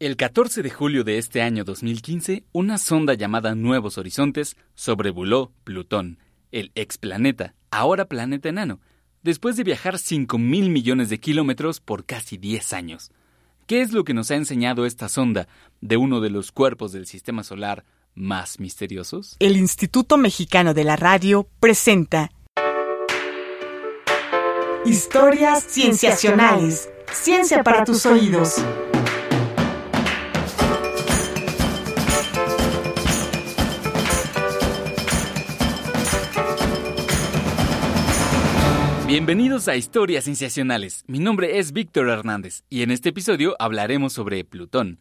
El 14 de julio de este año 2015, una sonda llamada Nuevos Horizontes sobrevoló Plutón, el explaneta, ahora planeta enano, después de viajar 5 mil millones de kilómetros por casi 10 años. ¿Qué es lo que nos ha enseñado esta sonda de uno de los cuerpos del sistema solar más misteriosos? El Instituto Mexicano de la Radio presenta Historias Cienciacionales. Ciencia para tus oídos. Bienvenidos a Historias Sensacionales. Mi nombre es Víctor Hernández y en este episodio hablaremos sobre Plutón.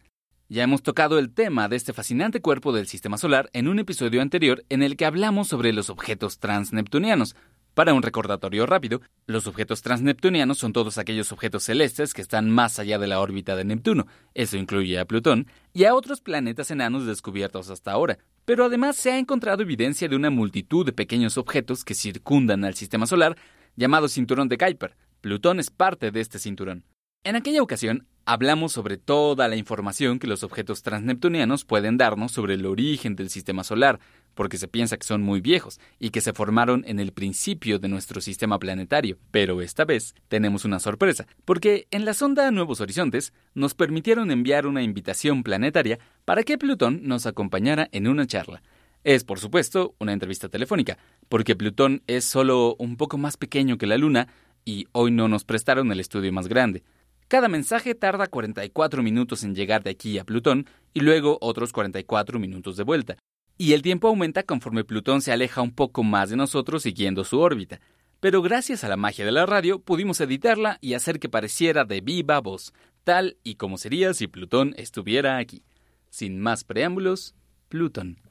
Ya hemos tocado el tema de este fascinante cuerpo del sistema solar en un episodio anterior en el que hablamos sobre los objetos transneptunianos. Para un recordatorio rápido, los objetos transneptunianos son todos aquellos objetos celestes que están más allá de la órbita de Neptuno. Eso incluye a Plutón y a otros planetas enanos descubiertos hasta ahora. Pero además se ha encontrado evidencia de una multitud de pequeños objetos que circundan al sistema solar llamado cinturón de Kuiper. Plutón es parte de este cinturón. En aquella ocasión, hablamos sobre toda la información que los objetos transneptunianos pueden darnos sobre el origen del sistema solar, porque se piensa que son muy viejos y que se formaron en el principio de nuestro sistema planetario. Pero esta vez tenemos una sorpresa, porque en la sonda Nuevos Horizontes nos permitieron enviar una invitación planetaria para que Plutón nos acompañara en una charla. Es, por supuesto, una entrevista telefónica, porque Plutón es solo un poco más pequeño que la Luna y hoy no nos prestaron el estudio más grande. Cada mensaje tarda 44 minutos en llegar de aquí a Plutón y luego otros 44 minutos de vuelta. Y el tiempo aumenta conforme Plutón se aleja un poco más de nosotros siguiendo su órbita. Pero gracias a la magia de la radio pudimos editarla y hacer que pareciera de viva voz, tal y como sería si Plutón estuviera aquí. Sin más preámbulos, Plutón.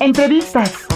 Entrevistas.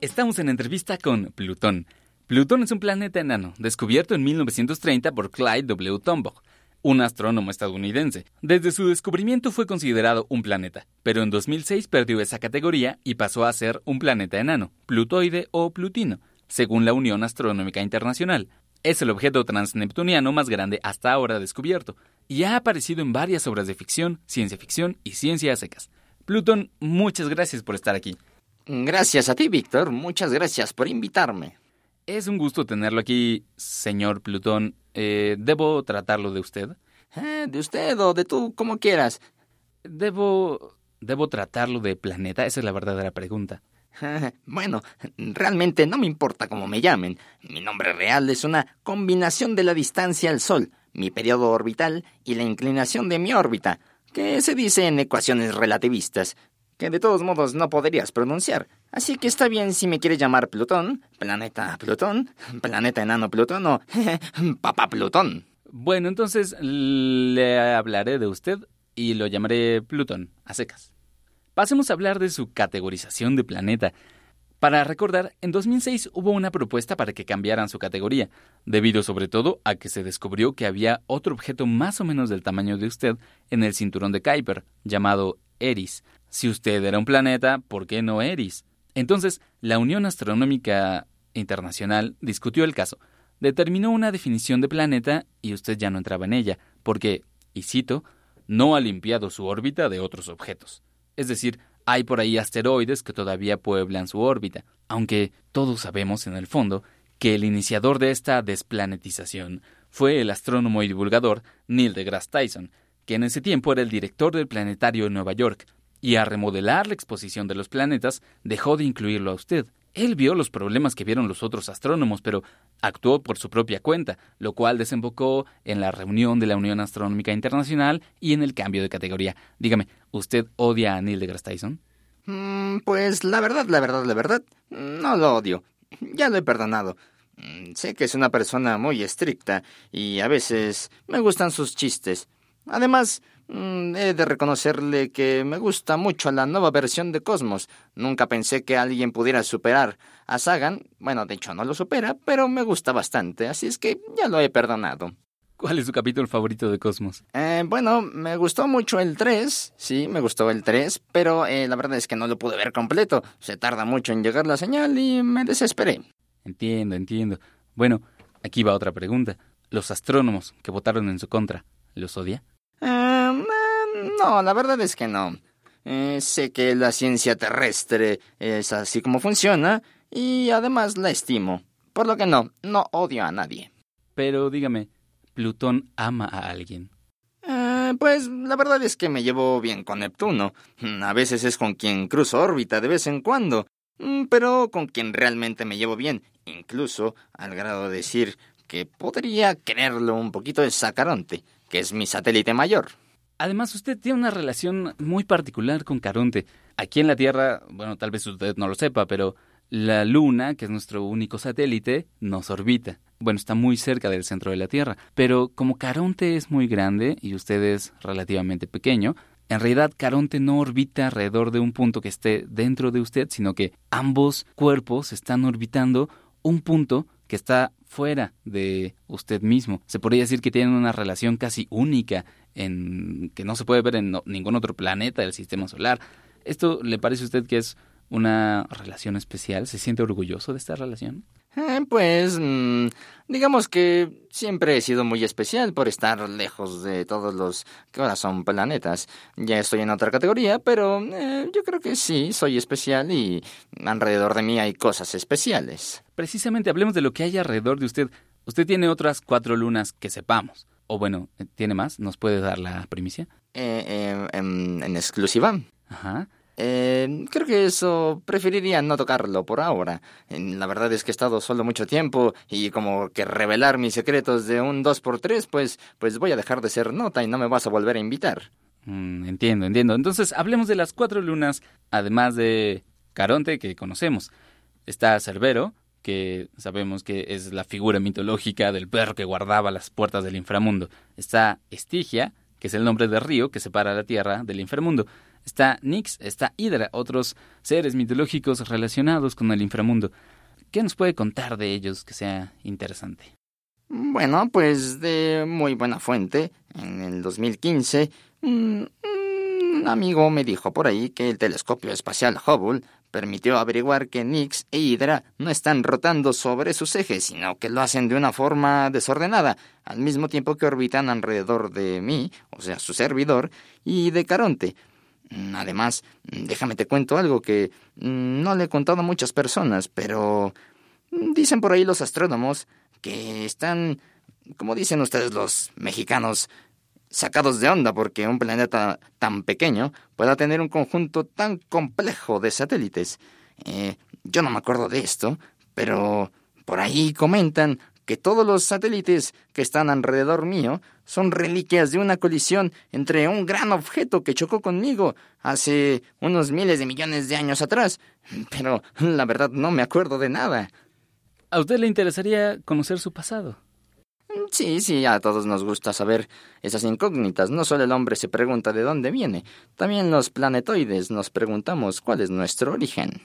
Estamos en entrevista con Plutón. Plutón es un planeta enano, descubierto en 1930 por Clyde W. Tombaugh, un astrónomo estadounidense. Desde su descubrimiento fue considerado un planeta, pero en 2006 perdió esa categoría y pasó a ser un planeta enano, plutoide o plutino, según la Unión Astronómica Internacional. Es el objeto transneptuniano más grande hasta ahora descubierto, y ha aparecido en varias obras de ficción, ciencia ficción y ciencia secas. Plutón, muchas gracias por estar aquí. Gracias a ti, Víctor. Muchas gracias por invitarme. Es un gusto tenerlo aquí, señor Plutón. Eh, ¿Debo tratarlo de usted? Eh, de usted o de tú, como quieras. ¿Debo... ¿Debo tratarlo de planeta? Esa es la verdadera pregunta. bueno, realmente no me importa cómo me llamen. Mi nombre real es una combinación de la distancia al Sol, mi periodo orbital y la inclinación de mi órbita, que se dice en ecuaciones relativistas, que de todos modos no podrías pronunciar. Así que está bien si me quieres llamar Plutón, planeta Plutón, planeta enano Plutón o papá Plutón. Bueno, entonces le hablaré de usted y lo llamaré Plutón, a secas. Pasemos a hablar de su categorización de planeta. Para recordar, en 2006 hubo una propuesta para que cambiaran su categoría, debido sobre todo a que se descubrió que había otro objeto más o menos del tamaño de usted en el cinturón de Kuiper, llamado Eris. Si usted era un planeta, ¿por qué no Eris? Entonces, la Unión Astronómica Internacional discutió el caso, determinó una definición de planeta y usted ya no entraba en ella, porque, y cito, no ha limpiado su órbita de otros objetos. Es decir, hay por ahí asteroides que todavía pueblan su órbita, aunque todos sabemos en el fondo que el iniciador de esta desplanetización fue el astrónomo y divulgador Neil deGrasse Tyson, que en ese tiempo era el director del planetario de Nueva York, y a remodelar la exposición de los planetas dejó de incluirlo a usted. Él vio los problemas que vieron los otros astrónomos, pero actuó por su propia cuenta, lo cual desembocó en la reunión de la Unión Astronómica Internacional y en el cambio de categoría. Dígame, ¿usted odia a Neil deGrasse Tyson? Mm, pues la verdad, la verdad, la verdad, no lo odio. Ya lo he perdonado. Mm, sé que es una persona muy estricta y a veces me gustan sus chistes. Además, he de reconocerle que me gusta mucho la nueva versión de Cosmos. Nunca pensé que alguien pudiera superar a Sagan. Bueno, de hecho no lo supera, pero me gusta bastante, así es que ya lo he perdonado. ¿Cuál es su capítulo favorito de Cosmos? Eh, bueno, me gustó mucho el 3, sí, me gustó el 3, pero eh, la verdad es que no lo pude ver completo. Se tarda mucho en llegar la señal y me desesperé. Entiendo, entiendo. Bueno, aquí va otra pregunta. los astrónomos que votaron en su contra, ¿los odia? No, la verdad es que no. Eh, sé que la ciencia terrestre es así como funciona y además la estimo. Por lo que no, no odio a nadie. Pero dígame, ¿Plutón ama a alguien? Eh, pues la verdad es que me llevo bien con Neptuno. Mm, a veces es con quien cruzo órbita de vez en cuando, mm, pero con quien realmente me llevo bien, incluso al grado de decir que podría quererlo un poquito de Sacaronte, que es mi satélite mayor. Además, usted tiene una relación muy particular con Caronte. Aquí en la Tierra, bueno, tal vez usted no lo sepa, pero la Luna, que es nuestro único satélite, nos orbita. Bueno, está muy cerca del centro de la Tierra. Pero como Caronte es muy grande y usted es relativamente pequeño, en realidad Caronte no orbita alrededor de un punto que esté dentro de usted, sino que ambos cuerpos están orbitando un punto que está fuera de usted mismo. Se podría decir que tienen una relación casi única en que no se puede ver en ningún otro planeta del sistema solar. ¿Esto le parece a usted que es una relación especial? ¿Se siente orgulloso de esta relación? Eh, pues mm, digamos que siempre he sido muy especial por estar lejos de todos los que ahora son planetas. Ya estoy en otra categoría, pero eh, yo creo que sí, soy especial y alrededor de mí hay cosas especiales. Precisamente hablemos de lo que hay alrededor de usted. Usted tiene otras cuatro lunas que sepamos. O bueno, ¿tiene más? ¿Nos puede dar la primicia? Eh, en, en exclusiva. Ajá. Eh, creo que eso preferiría no tocarlo por ahora. La verdad es que he estado solo mucho tiempo y como que revelar mis secretos de un 2x3, pues, pues voy a dejar de ser nota y no me vas a volver a invitar. Mm, entiendo, entiendo. Entonces, hablemos de las cuatro lunas, además de Caronte, que conocemos. Está Cerbero, que sabemos que es la figura mitológica del perro que guardaba las puertas del inframundo. Está Estigia, que es el nombre del río que separa la Tierra del inframundo. Está Nix, está Hydra, otros seres mitológicos relacionados con el inframundo. ¿Qué nos puede contar de ellos que sea interesante? Bueno, pues de muy buena fuente. En el 2015, un, amigo me dijo por ahí que el telescopio espacial Hubble permitió averiguar que Nix e Hydra no están rotando sobre sus ejes, sino que lo hacen de una forma desordenada, al mismo tiempo que orbitan alrededor de mí, o sea, su servidor, y de Caronte, Mm, además, mm, déjame te cuento algo que mm, no le he contado a muchas personas, pero dicen por ahí los astrónomos que están, como dicen ustedes los mexicanos, sacados de onda porque un planeta tan pequeño pueda tener un conjunto tan complejo de satélites. Eh, yo no me acuerdo de esto, pero por ahí comentan que todos los satélites que están alrededor mío son reliquias de una colisión entre un gran objeto que chocó conmigo hace unos miles de millones de años atrás. Pero la verdad no me acuerdo de nada. ¿A usted le interesaría conocer su pasado? Sí, sí, a todos nos gusta saber esas incógnitas. No solo el hombre se pregunta de dónde viene, también los planetoides nos preguntamos cuál es nuestro origen.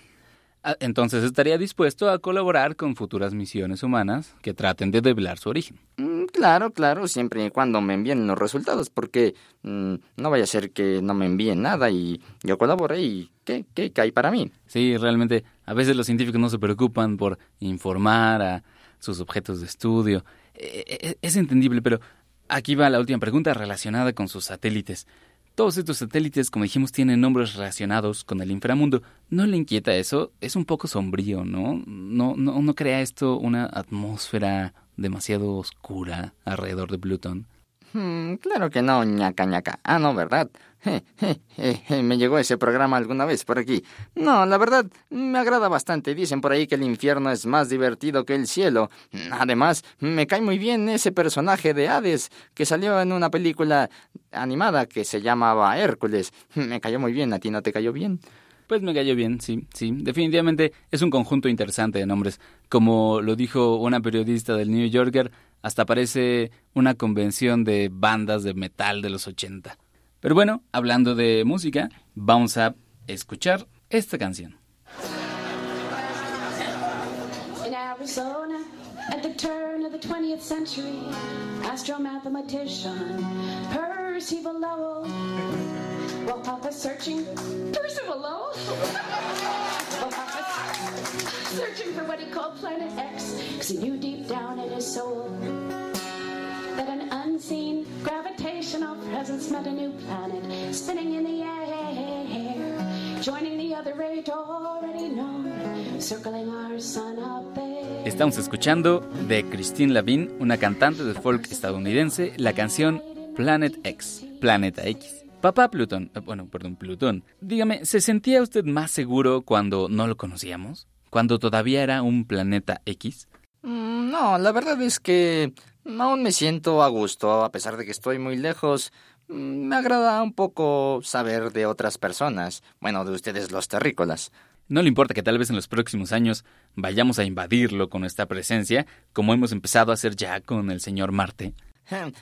Ah, entonces estaría dispuesto a colaborar con futuras misiones humanas que traten de develar su origen. Mm, claro, claro, siempre y cuando me envíen los resultados, porque mm, no vaya a ser que no me envíen nada y yo colabore y ¿qué, qué, hay para mí? Sí, realmente a veces los científicos no se preocupan por informar a sus objetos de estudio. E, e, es entendible, pero aquí va la última pregunta relacionada con sus satélites. Todos estos satélites, como dijimos, tienen nombres relacionados con el inframundo. ¿No le inquieta eso? Es un poco sombrío, ¿no? ¿No, no, no crea esto una atmósfera demasiado oscura alrededor de Plutón? Hmm, claro que no, ñaca ñaca. Ah, no, ¿verdad? me llegó ese programa alguna vez por aquí. No, la verdad, me agrada bastante. Dicen por ahí que el infierno es más divertido que el cielo. Además, me cae muy bien ese personaje de Hades que salió en una película animada que se llamaba Hércules. Me cayó muy bien, ¿a ti no te cayó bien? Pues me cayó bien, sí, sí. Definitivamente es un conjunto interesante de nombres. Como lo dijo una periodista del New Yorker, hasta parece una convención de bandas de metal de los 80. Pero bueno, hablando de música, vamos a escuchar esta canción. At the turn of the 20th century, astromathematician Percival Lowell Well, Papa's searching. Percival Lowell? searching for what he called Planet X, because he knew deep down in his soul that an unseen gravitational presence met a new planet spinning in the air, joining the other age already known, circling our sun up there. Estamos escuchando de Christine Lavin, una cantante de folk estadounidense, la canción Planet X, Planeta X. Papá Plutón, eh, bueno, perdón, Plutón, dígame, ¿se sentía usted más seguro cuando no lo conocíamos? ¿Cuando todavía era un planeta X? Mm, No, la verdad es que aún me siento a gusto, a pesar de que estoy muy lejos. Mm, Me agrada un poco saber de otras personas, bueno, de ustedes los terrícolas. No le importa que tal vez en los próximos años vayamos a invadirlo con nuestra presencia, como hemos empezado a hacer ya con el señor Marte.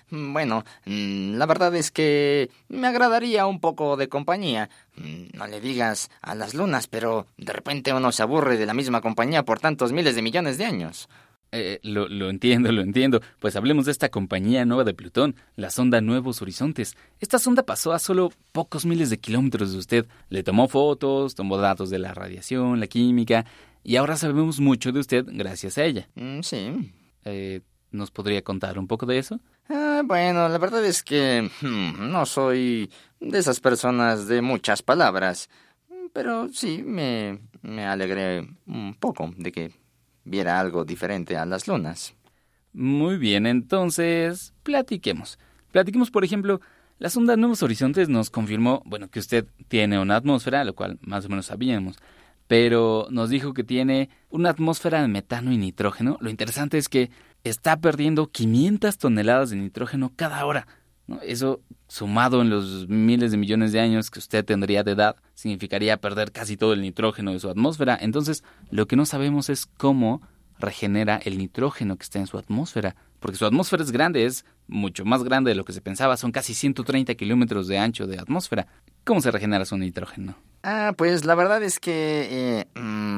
Bueno, mm, la verdad es que me agradaría un poco de compañía. Mm, No le digas a las lunas, pero de repente uno se aburre de la misma compañía por tantos miles de millones de años. Eh, lo, lo entiendo, lo entiendo. Pues hablemos de esta compañía nueva de Plutón, la sonda Nuevos Horizontes. Esta sonda pasó a solo pocos miles de kilómetros de usted. Le tomó fotos, tomó datos de la radiación, la química, y ahora sabemos mucho de usted gracias a ella. Mm, Sí. Eh, ¿Nos podría contar un poco de eso? Ah, bueno, la verdad es que hmm, no soy de esas personas de muchas palabras, pero sí me, me alegré un poco de que viera algo diferente a las lunas. Muy bien, entonces, platiquemos. Platiquemos, por ejemplo, la sonda Nuevos Horizontes nos confirmó, bueno, que usted tiene una atmósfera, lo cual más o menos sabíamos, pero nos dijo que tiene una atmósfera de metano y nitrógeno. Lo interesante es que está perdiendo 500 toneladas de nitrógeno cada hora. ¿No? Eso, sumado en los miles de millones de años que usted tendría de edad, significaría perder casi todo el nitrógeno de su atmósfera. Entonces, lo que no sabemos es cómo regenera el nitrógeno que está en su atmósfera. Porque su atmósfera es grande, es mucho más grande de lo que se pensaba. Son casi 130 kilómetros de ancho de atmósfera. ¿Cómo se regenera su nitrógeno? Ah, pues la verdad es que, eh, mm,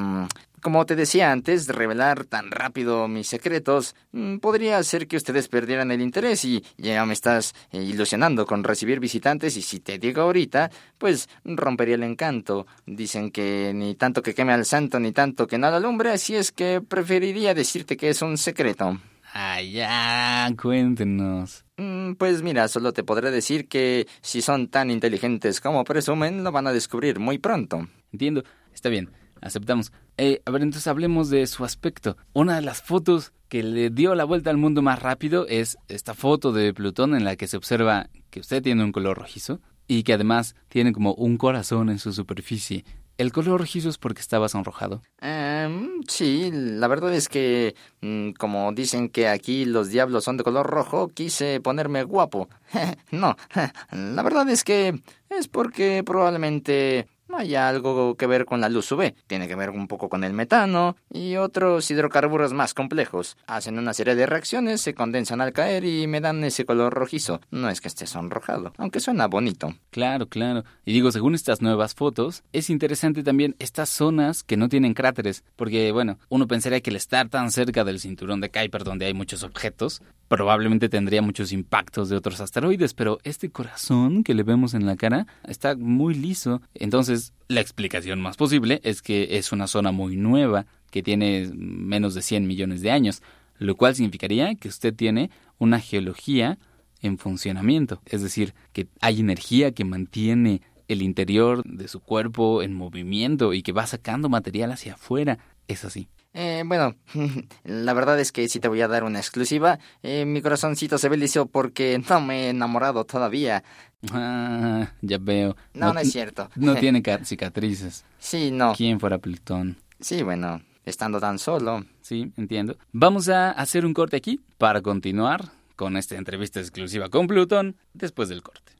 como te decía antes, revelar tan rápido mis secretos mm, podría hacer que ustedes perdieran el interés y ya me estás eh, ilusionando con recibir visitantes y si te digo ahorita, pues rompería el encanto. Dicen que ni tanto que queme al santo ni tanto que no la alumbre, así es que preferiría decirte que es un secreto. Ah, ya, cuéntenos. Mm, Pues mira, solo te podré decir que si son tan inteligentes como presumen, lo van a descubrir muy pronto. Entiendo. Está bien, aceptamos. Eh, a ver, entonces hablemos de su aspecto. Una de las fotos que le dio la vuelta al mundo más rápido es esta foto de Plutón en la que se observa que usted tiene un color rojizo y que además tiene como un corazón en su superficie. El color rojizo es porque estaba sonrojado. Em, sí, la verdad es que, mm, como dicen que aquí los diablos son de color rojo, quise ponerme guapo. no, la verdad es que es porque probablemente no haya algo que ver con la luz UV. Tiene que ver un poco con el metano y otros hidrocarburos más complejos. Hacen una serie de reacciones, se condensan al caer y me dan ese color rojizo. No es que esté sonrojado, aunque suena bonito. Claro, claro. Y digo, según estas nuevas fotos, es interesante también estas zonas que no tienen cráteres, porque bueno, uno pensaría que el estar tan cerca del cinturón de Kuiper donde hay muchos objetos, probablemente tendría muchos impactos de otros asteroides, pero este corazón que le vemos en la cara está muy liso. Entonces, la explicación más posible es que es una zona muy nueva, que tiene menos de 100 millones de años, lo cual significaría que usted tiene una geología en funcionamiento, es decir, que hay energía que mantiene el interior de su cuerpo en movimiento y que va sacando material hacia afuera. Es así. Eh, bueno, la verdad es que sí te voy a dar una exclusiva. Eh, mi corazoncito se ve liso porque no me he enamorado todavía. Ah, ya veo. No, no es cierto. No tiene ca- cicatrices. Sí, no. ¿Quién fuera Plutón? Sí, bueno, estando tan solo. Sí, entiendo. Vamos a hacer un corte aquí para continuar con esta entrevista exclusiva con Plutón después del corte.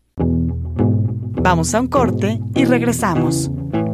Vamos a un corte y regresamos.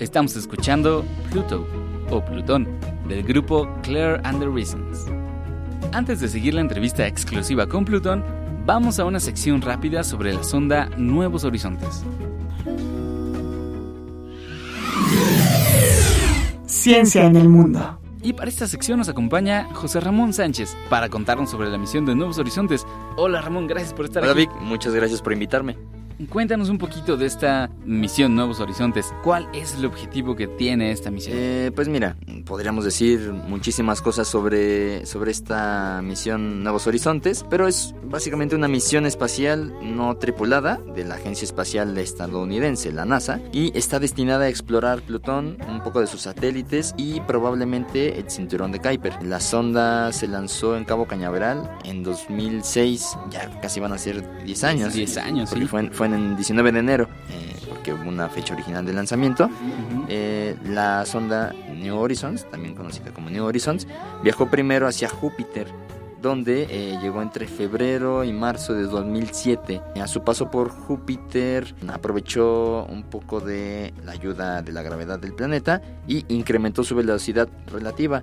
Estamos escuchando Pluto o Plutón del grupo Claire and the Reasons. Antes de seguir la entrevista exclusiva con Plutón, vamos a una sección rápida sobre la sonda Nuevos Horizontes. Ciencia en el mundo. Y para esta sección nos acompaña José Ramón Sánchez para contarnos sobre la misión de Nuevos Horizontes. Hola Ramón, gracias por estar Hola aquí. Vic, muchas gracias por invitarme. Cuéntanos un poquito de esta misión Nuevos Horizontes. ¿Cuál es el objetivo que tiene esta misión? Eh, pues mira, podríamos decir muchísimas cosas sobre, sobre esta misión Nuevos Horizontes, pero es básicamente una misión espacial no tripulada de la Agencia Espacial Estadounidense, la NASA, y está destinada a explorar Plutón, un poco de sus satélites y probablemente el cinturón de Kuiper. La sonda se lanzó en Cabo Cañaveral en 2006, ya casi van a ser 10 años. 10 años, sí. fue, en- fue en el 19 de enero, eh, porque hubo una fecha original de lanzamiento. Ujú. Eh, la sonda New Horizons, también conocida como New Horizons, viajó primero hacia Júpiter, donde eh, llegó entre febrero y marzo de 2007. A su paso por Júpiter aprovechó un poco de la ayuda de la gravedad del planeta y incrementó su velocidad relativa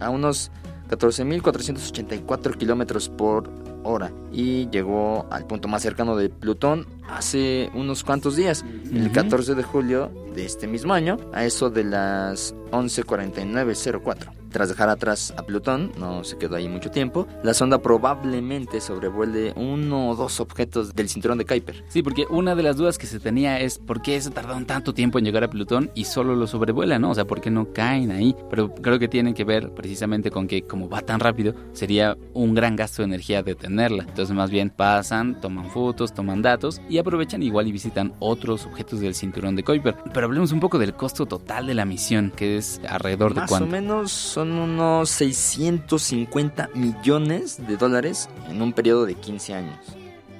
a unos 14.484 kilómetros por hora y llegó al punto más cercano de Plutón hace unos cuantos días, el Ujú. 14 de julio de este mismo año, a eso de las 11.49.04. Tras dejar atrás a Plutón, no se quedó ahí mucho tiempo, la sonda probablemente sobrevuele uno o dos objetos del cinturón de Kuiper. Sí, porque una de las dudas que se tenía es por qué se tardaron tanto tiempo en llegar a Plutón y solo lo sobrevuelan, ¿no? O sea, ¿por qué no caen ahí? Pero creo que tiene que ver precisamente con que como va tan rápido, sería un gran gasto de energía detenerla. Entonces más bien pasan, toman fotos, toman datos y aprovechan igual y visitan otros objetos del cinturón de Kuiper. Pero hablemos un poco del costo total de la misión, que es alrededor de Más o cuánto. menos son unos 650 millones de dólares en un periodo de 15 años.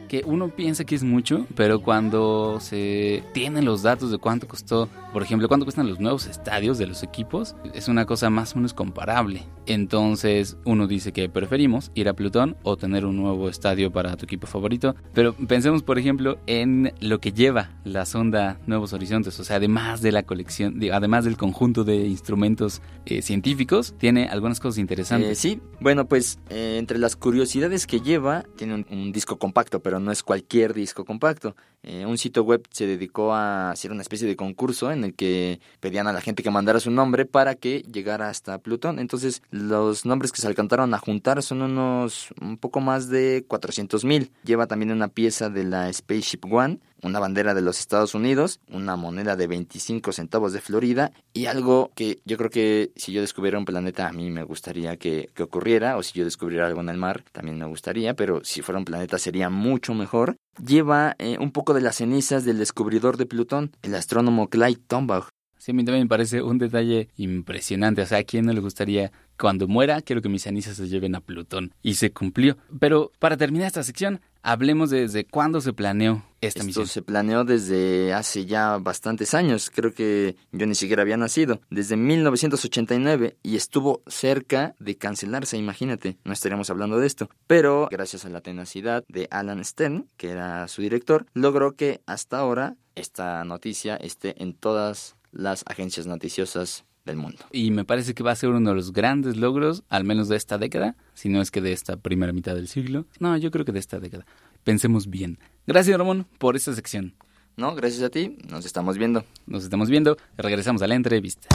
Que uno piensa que es mucho, pero cuando se tienen los datos de cuánto costó, por ejemplo, cuánto cuestan los nuevos estadios de los equipos, es una cosa más o menos comparable. Entonces uno dice que preferimos ir a Plutón o tener un nuevo estadio para tu equipo favorito, pero pensemos, por ejemplo, en lo que lleva la sonda Nuevos Horizontes, o sea, además de la colección, de- además del conjunto de instrumentos eh, científicos, tiene algunas cosas Eh, interesantes. sí, bueno, pues eh, entre las curiosidades que lleva, tiene un disco compacto, pero no es cualquier disco compacto. Eh, un sitio web se dedicó a hacer una especie de concurso en el que pedían a la gente que mandara su nombre para que llegara hasta Plutón. Entonces, los nombres que se alcanzaron a juntar son unos un poco más de 400 mil. Lleva también una pieza de la Spaceship One, una bandera de los Estados Unidos, una moneda de 25 centavos de Florida y algo que yo creo que si yo descubriera un planeta a mí me gustaría que, que ocurriera o si yo descubriera algo en el mar también me gustaría, pero si fuera un planeta sería mucho mejor. Lleva eh, un poco de las cenizas del descubridor de Plutón, el astrónomo Clyde Tombaugh. Sí, a mí también me parece un detalle impresionante. O sea, ¿a quién no le gustaría cuando muera? Quiero que mis cenizas se lleven a Plutón. Y se cumplió. Pero para terminar esta sección, hablemos de desde cuándo se planeó esta Esto misión. se planeó desde hace ya bastantes años, creo que yo ni siquiera había nacido, desde 1989 y estuvo cerca de cancelarse, imagínate, no estaríamos hablando de esto, pero gracias a la tenacidad de Alan Stern, que era su director, logró que hasta ahora esta noticia esté en todas las agencias noticiosas del mundo. Y me parece que va a ser uno de los grandes logros, al menos de esta década, si no es que de esta primera mitad del siglo. No, yo creo que de esta década. Pensemos bien. Gracias, Ramón, por esta sección. No, gracias a ti, nos estamos viendo. Nos estamos viendo. Regresamos a la entrevista.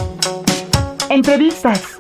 Entrevistas.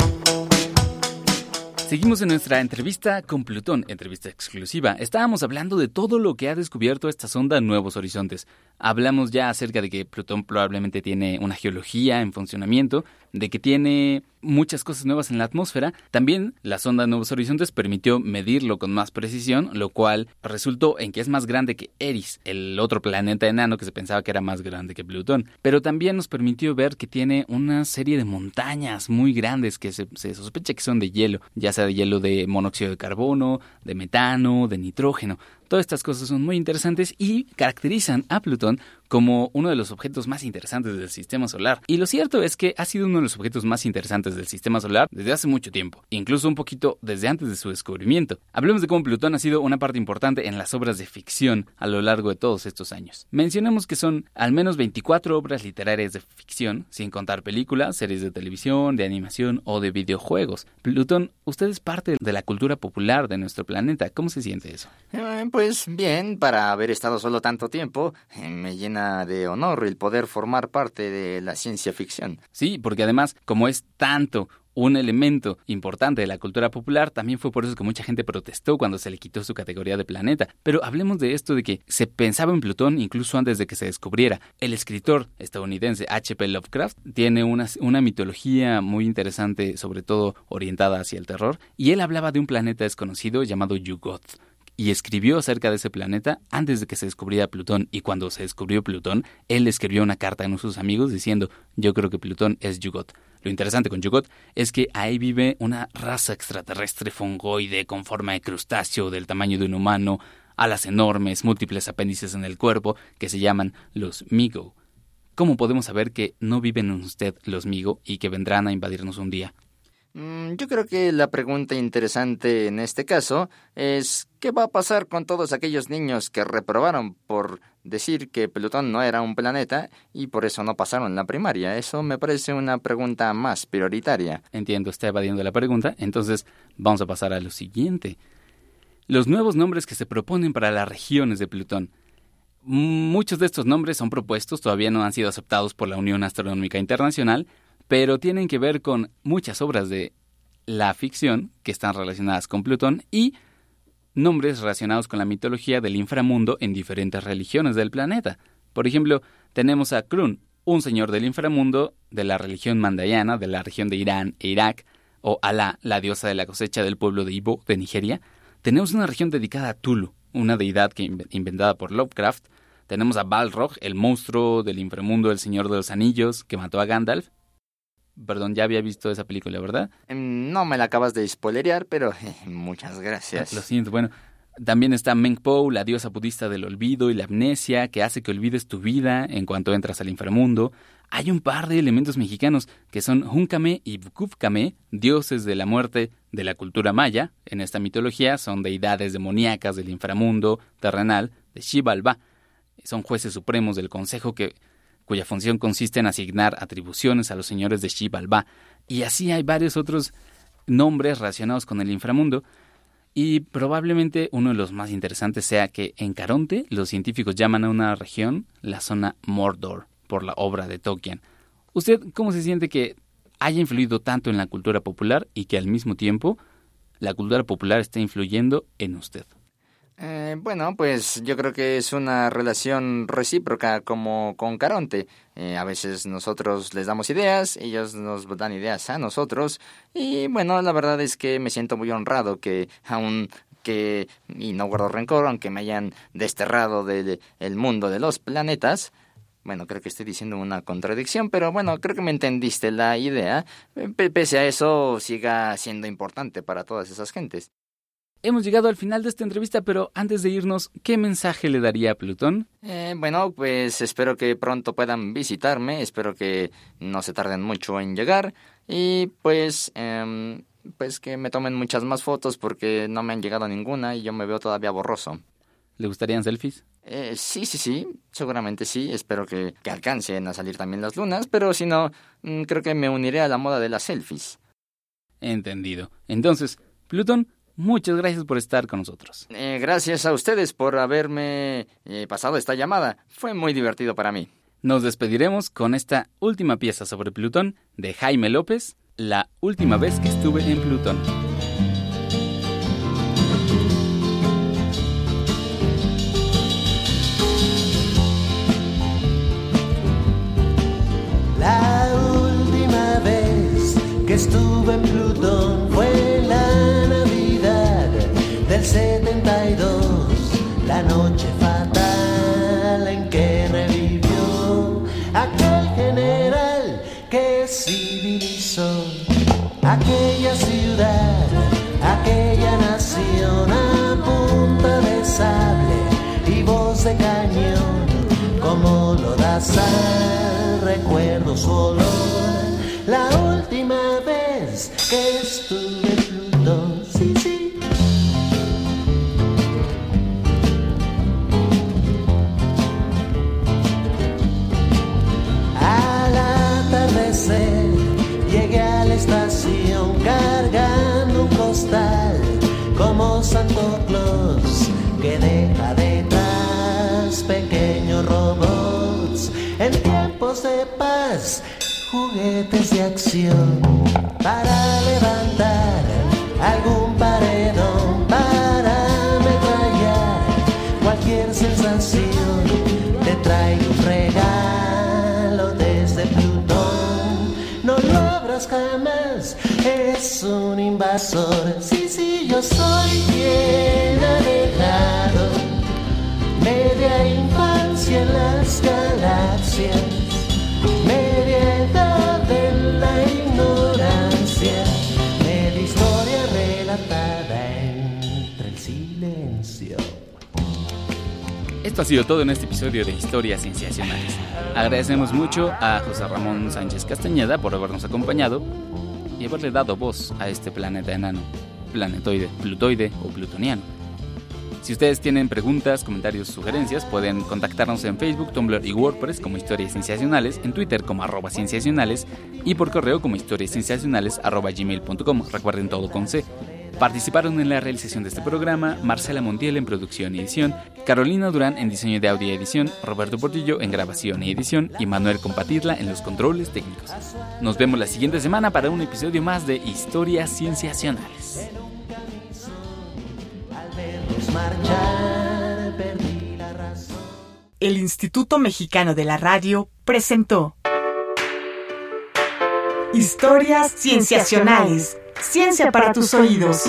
Seguimos en nuestra entrevista con Plutón, entrevista exclusiva. Estábamos hablando de todo lo que ha descubierto esta sonda Nuevos Horizontes. Hablamos ya acerca de que Plutón probablemente tiene una geología en funcionamiento, de que tiene muchas cosas nuevas en la atmósfera. También la sonda Nuevos Horizontes permitió medirlo con más precisión, lo cual resultó en que es más grande que Eris, el otro planeta enano que se pensaba que era más grande que Plutón. Pero también nos permitió ver que tiene una serie de montañas muy grandes que se, se sospecha que son de hielo, ya sea de hielo de monóxido de carbono, de metano, de nitrógeno. Todas estas cosas son muy interesantes y caracterizan a Plutón como uno de los objetos más interesantes del sistema solar. Y lo cierto es que ha sido uno de los objetos más interesantes del sistema solar desde hace mucho tiempo, incluso un poquito desde antes de su descubrimiento. Hablemos de cómo Plutón ha sido una parte importante en las obras de ficción a lo largo de todos estos años. Mencionemos que son al menos 24 obras literarias de ficción, sin contar películas, series de televisión, de animación o de videojuegos. Plutón, usted es parte de la cultura popular de nuestro planeta. ¿Cómo se siente eso? Eh, pues bien, para haber estado solo tanto tiempo, eh, me llena de honor el poder formar parte de la ciencia ficción. Sí, porque además, como es tanto un elemento importante de la cultura popular, también fue por eso que mucha gente protestó cuando se le quitó su categoría de planeta. Pero hablemos de esto de que se pensaba en Plutón incluso antes de que se descubriera. El escritor estadounidense H.P. Lovecraft tiene una, una mitología muy interesante, sobre todo orientada hacia el terror, y él hablaba de un planeta desconocido llamado Yugoth y escribió acerca de ese planeta antes de que se descubriera Plutón. Y cuando se descubrió Plutón, él escribió una carta a sus amigos diciendo, yo creo que Plutón es Yugot. Lo interesante con Yugot es que ahí vive una raza extraterrestre fungoide con forma de crustáceo del tamaño de un humano, alas enormes, múltiples apéndices en el cuerpo, que se llaman los Migo. ¿Cómo podemos saber que no viven en usted los Migo y que vendrán a invadirnos un día? Mm, yo creo que la pregunta interesante en este caso es ¿qué va a pasar con todos aquellos niños que reprobaron por decir que Plutón no era un planeta y por eso no pasaron la primaria? Eso me parece una pregunta más prioritaria. Entiendo, está evadiendo la pregunta, entonces vamos a pasar a lo siguiente. Los nuevos nombres que se proponen para las regiones de Plutón. Muchos de estos nombres son propuestos, todavía no han sido aceptados por la Unión Astronómica Internacional, pero tienen que ver con muchas obras de la ficción que están relacionadas con Plutón y nombres relacionados con la mitología del inframundo en diferentes religiones del planeta. Por ejemplo, tenemos a Krun, un señor del inframundo de la religión mandayana de la región de Irán e Irak, o Alá, la diosa de la cosecha del pueblo de Ibo de Nigeria. Tenemos una región dedicada a Tulu, una deidad que inventada por Lovecraft. Tenemos a Balrog, el monstruo del inframundo del Señor de los Anillos que mató a Gandalf. Perdón, ya había visto esa película, ¿verdad? Em, no me la acabas de spoilerear, pero muchas gracias. Lo siento, bueno. También está Mengpo, la diosa budista del olvido y la amnesia, que hace que olvides tu vida en cuanto entras al inframundo. Hay un par de elementos mexicanos que son Junkame y Bukufkame, dioses de la muerte de la cultura maya. En esta mitología son deidades demoníacas del inframundo terrenal de Xibalba. Son jueces supremos del consejo que cuya función consiste en asignar atribuciones a los señores de Xibalba, y así hay varios otros nombres relacionados con el inframundo, y probablemente uno de los más interesantes sea que en Caronte los científicos llaman a una región la zona Mordor, por la obra de Tolkien. ¿Usted cómo se siente que haya influido tanto en la cultura popular y que al mismo tiempo la cultura popular está influyendo en usted? Eh, bueno, pues yo creo que es una relación recíproca como con Caronte. Eh, a veces nosotros les damos ideas, ellos nos dan ideas a nosotros y bueno, la verdad es que me siento muy honrado que aún que, y no guardo rencor, aunque me hayan desterrado del mundo de los planetas, bueno, creo que estoy diciendo una contradicción, pero bueno, creo que me entendiste la idea. Pese a eso, siga siendo importante para todas esas gentes. Hemos llegado al final de esta entrevista, pero antes de irnos, ¿qué mensaje le daría a Plutón? Eh, bueno, pues espero que pronto puedan visitarme, espero que no se tarden mucho en llegar y pues, eh, pues que me tomen muchas más fotos porque no me han llegado ninguna y yo me veo todavía borroso. ¿Le gustarían selfies? Eh, sí, sí, sí, seguramente sí. Espero que, que, alcancen a salir también las lunas, pero si no, mm, creo que me uniré a la moda de las selfies. Entendido. Entonces, Plutón, Muchas gracias por estar con nosotros. Eh, gracias a ustedes por haberme eh, pasado esta llamada. Fue muy divertido para mí. Nos despediremos con esta última pieza sobre Plutón de Jaime López, La última vez que estuve en Plutón. La última vez que estuve en Plutón fue 72, la noche fatal en que revivió aquel general que civilizó aquella ciudad, aquella nación a punta de sable y voz de cañón, como lo das al paz, juguetes de acción para levantar algún paredón, para ametrallar cualquier sensación. Te traigo un regalo desde Plutón, no lo abras jamás, es un invasor. Sí, sí, yo soy bien alejado, media infancia en las galaxias, Esto ha sido todo en este episodio de Historias Cienciacionales. Agradecemos mucho a José Ramón Sánchez Castañeda por habernos acompañado y haberle dado voz a este planeta enano, planetoide, plutoide o plutoniano. Si ustedes tienen preguntas, comentarios, sugerencias, pueden contactarnos en Facebook, Tumblr y WordPress como Historias Cienciacionales, en Twitter como arroba cienciacionales y por correo como historiascienciacionales arroba gmail.com. Recuerden todo con C. Participaron en la realización de este programa Marcela Montiel en producción y edición, Carolina Durán en diseño de audio y edición, Roberto Portillo en grabación y edición y Manuel Compatidla en los controles técnicos. Nos vemos la siguiente semana para un episodio más de Historias Cienciacionales. El Instituto Mexicano de la Radio presentó Historias Cienciacionales. Ciencia para tus oídos.